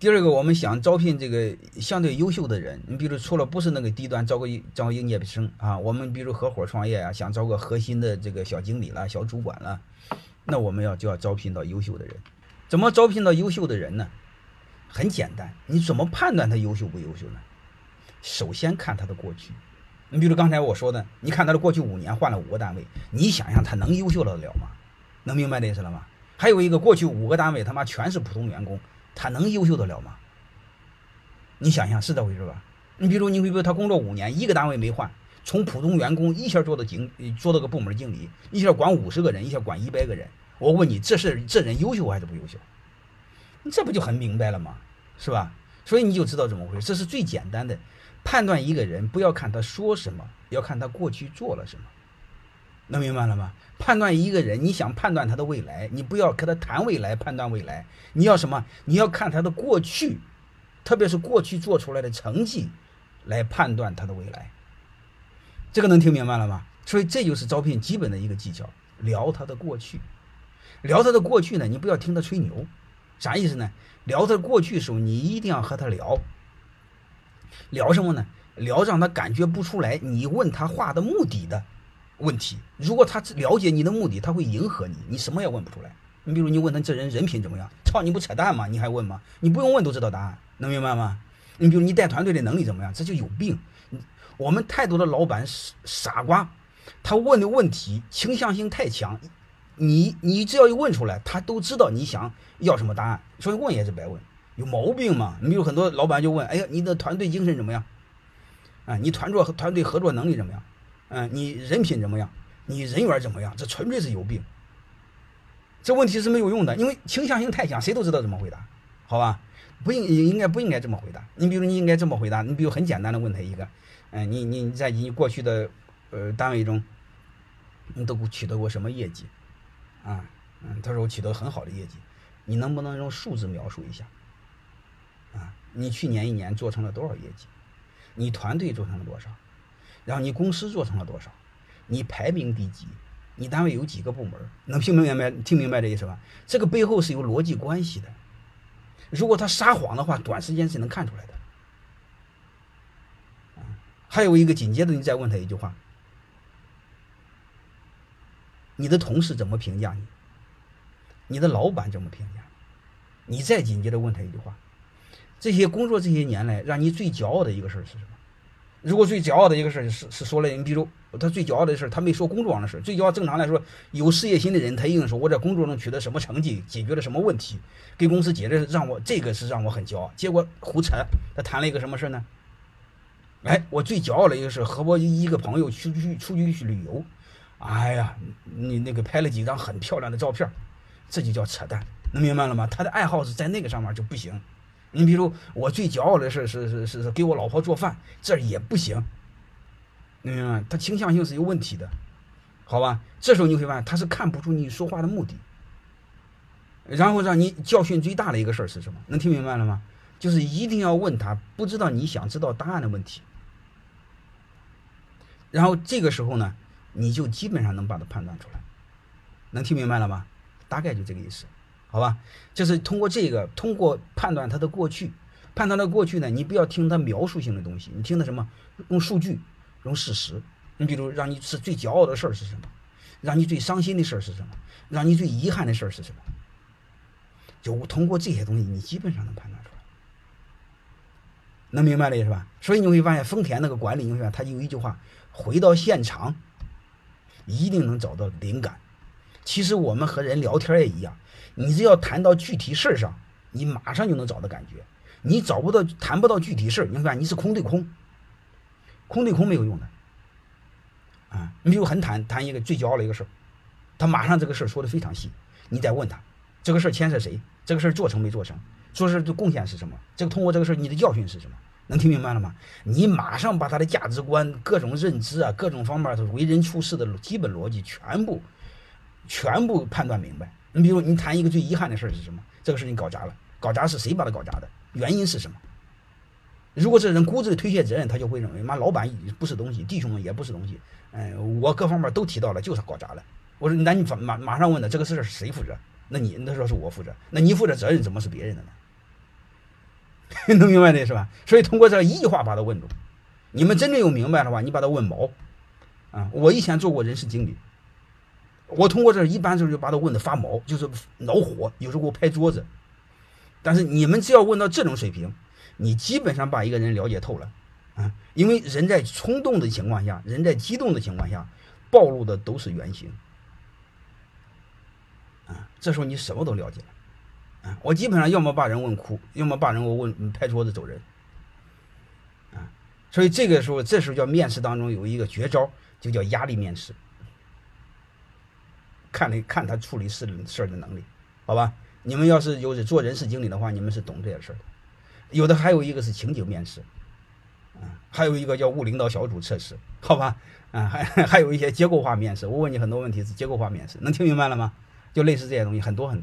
第二个，我们想招聘这个相对优秀的人，你比如除了不是那个低端招个招应届生啊，我们比如合伙创业啊，想招个核心的这个小经理了、小主管了，那我们要就要招聘到优秀的人。怎么招聘到优秀的人呢？很简单，你怎么判断他优秀不优秀呢？首先看他的过去。你比如刚才我说的，你看他的过去五年换了五个单位，你想想他能优秀得了吗？能明白这意思了吗？还有一个过去五个单位他妈全是普通员工。他能优秀得了吗？你想想是这回事吧？你比如，你比如他工作五年，一个单位没换，从普通员工一下做到经，做到个部门经理，一下管五十个人，一下管一百个人。我问你，这是这人优秀还是不优秀？这不就很明白了吗？是吧？所以你就知道怎么回事。这是最简单的判断一个人，不要看他说什么，要看他过去做了什么。能明白了吗？判断一个人，你想判断他的未来，你不要跟他谈未来，判断未来，你要什么？你要看他的过去，特别是过去做出来的成绩，来判断他的未来。这个能听明白了吗？所以这就是招聘基本的一个技巧，聊他的过去，聊他的过去呢，你不要听他吹牛，啥意思呢？聊他过去的时候，你一定要和他聊，聊什么呢？聊让他感觉不出来你问他话的目的的。问题，如果他了解你的目的，他会迎合你，你什么也问不出来。你比如你问他这人人品怎么样，操，你不扯淡吗？你还问吗？你不用问都知道答案，能明白吗？你比如你带团队的能力怎么样，这就有病。我们太多的老板傻傻瓜，他问的问题倾向性太强，你你只要一问出来，他都知道你想要什么答案，所以问也是白问，有毛病嘛？你比如很多老板就问，哎呀，你的团队精神怎么样？啊，你团作团队合作能力怎么样？嗯，你人品怎么样？你人缘怎么样？这纯粹是有病。这问题是没有用的，因为倾向性太强，谁都知道怎么回答，好吧？不应应该不应该这么回答？你比如你应该这么回答，你比如很简单的问他一个，嗯，你你在你过去的呃单位中，你都取得过什么业绩？啊，嗯，他说我取得很好的业绩，你能不能用数字描述一下？啊，你去年一年做成了多少业绩？你团队做成了多少？然后你公司做成了多少？你排名第几？你单位有几个部门？能听明白？听明白这意思吧？这个背后是有逻辑关系的。如果他撒谎的话，短时间是能看出来的。还有一个紧接着你再问他一句话：你的同事怎么评价你？你的老板怎么评价？你再紧接着问他一句话：这些工作这些年来，让你最骄傲的一个事儿是什么？如果最骄傲的一个事儿是是说了，你比如他最骄傲的事儿，他没说工作上的事儿。最骄傲，正常来说，有事业心的人，他一定说我在工作中取得什么成绩，解决了什么问题，给公司解决让我这个是让我很骄傲。结果胡扯，他谈了一个什么事儿呢？哎，我最骄傲的一个是和我一个朋友出去出去去旅游，哎呀，你那个拍了几张很漂亮的照片，这就叫扯淡，能明白了吗？他的爱好是在那个上面就不行。你比如我最骄傲的事是是是是给我老婆做饭，这也不行。你明白吗？他倾向性是有问题的，好吧？这时候你会发现他是看不出你说话的目的，然后让你教训最大的一个事儿是什么？能听明白了吗？就是一定要问他不知道你想知道答案的问题，然后这个时候呢，你就基本上能把它判断出来，能听明白了吗？大概就这个意思。好吧，就是通过这个，通过判断他的过去，判断他过去呢，你不要听他描述性的东西，你听他什么？用数据，用事实。你比如，让你是最骄傲的事儿是什么？让你最伤心的事儿是什么？让你最遗憾的事儿是什么？就通过这些东西，你基本上能判断出来。能明白了是吧？所以你会发现，丰田那个管理，你会发现他有一句话：回到现场，一定能找到灵感。其实我们和人聊天也一样。你只要谈到具体事上，你马上就能找到感觉。你找不到、谈不到具体事，你看你是空对空，空对空没有用的。啊，你比如很谈谈一个最骄傲的一个事，他马上这个事说的非常细。你再问他，这个事牵涉谁？这个事做成没做成？做事的贡献是什么？这个通过这个事你的教训是什么？能听明白了吗？你马上把他的价值观、各种认知啊、各种方面的为人处事的基本逻辑全部、全部判断明白。你比如，你谈一个最遗憾的事是什么？这个事情搞砸了，搞砸是谁把他搞砸的？原因是什么？如果这人固执的推卸责任，他就会认为妈老板不是东西，弟兄们也不是东西。嗯，我各方面都提到了，就是搞砸了。我说，那你马马上问他这个事是谁负责？那你那说是我负责，那你负责责任怎么是别人的呢？能明白这是吧？所以通过这一句话把他问住。你们真正有明白的话，你把他问毛。啊，我以前做过人事经理，我通过这一般时候就把他问的发毛，就是恼火，有时候给我拍桌子。但是你们只要问到这种水平，你基本上把一个人了解透了。啊，因为人在冲动的情况下，人在激动的情况下，暴露的都是原形。啊，这时候你什么都了解了。啊，我基本上要么把人问哭，要么把人我问拍桌子走人。啊，所以这个时候，这时候叫面试当中有一个绝招，就叫压力面试。看你看他处理事事儿的能力，好吧？你们要是有做人事经理的话，你们是懂这些事儿的。有的还有一个是情景面试。啊，还有一个叫物领导小组测试，好吧？啊，还还有一些结构化面试。我问你很多问题是结构化面试，能听明白了吗？就类似这些东西，很多很。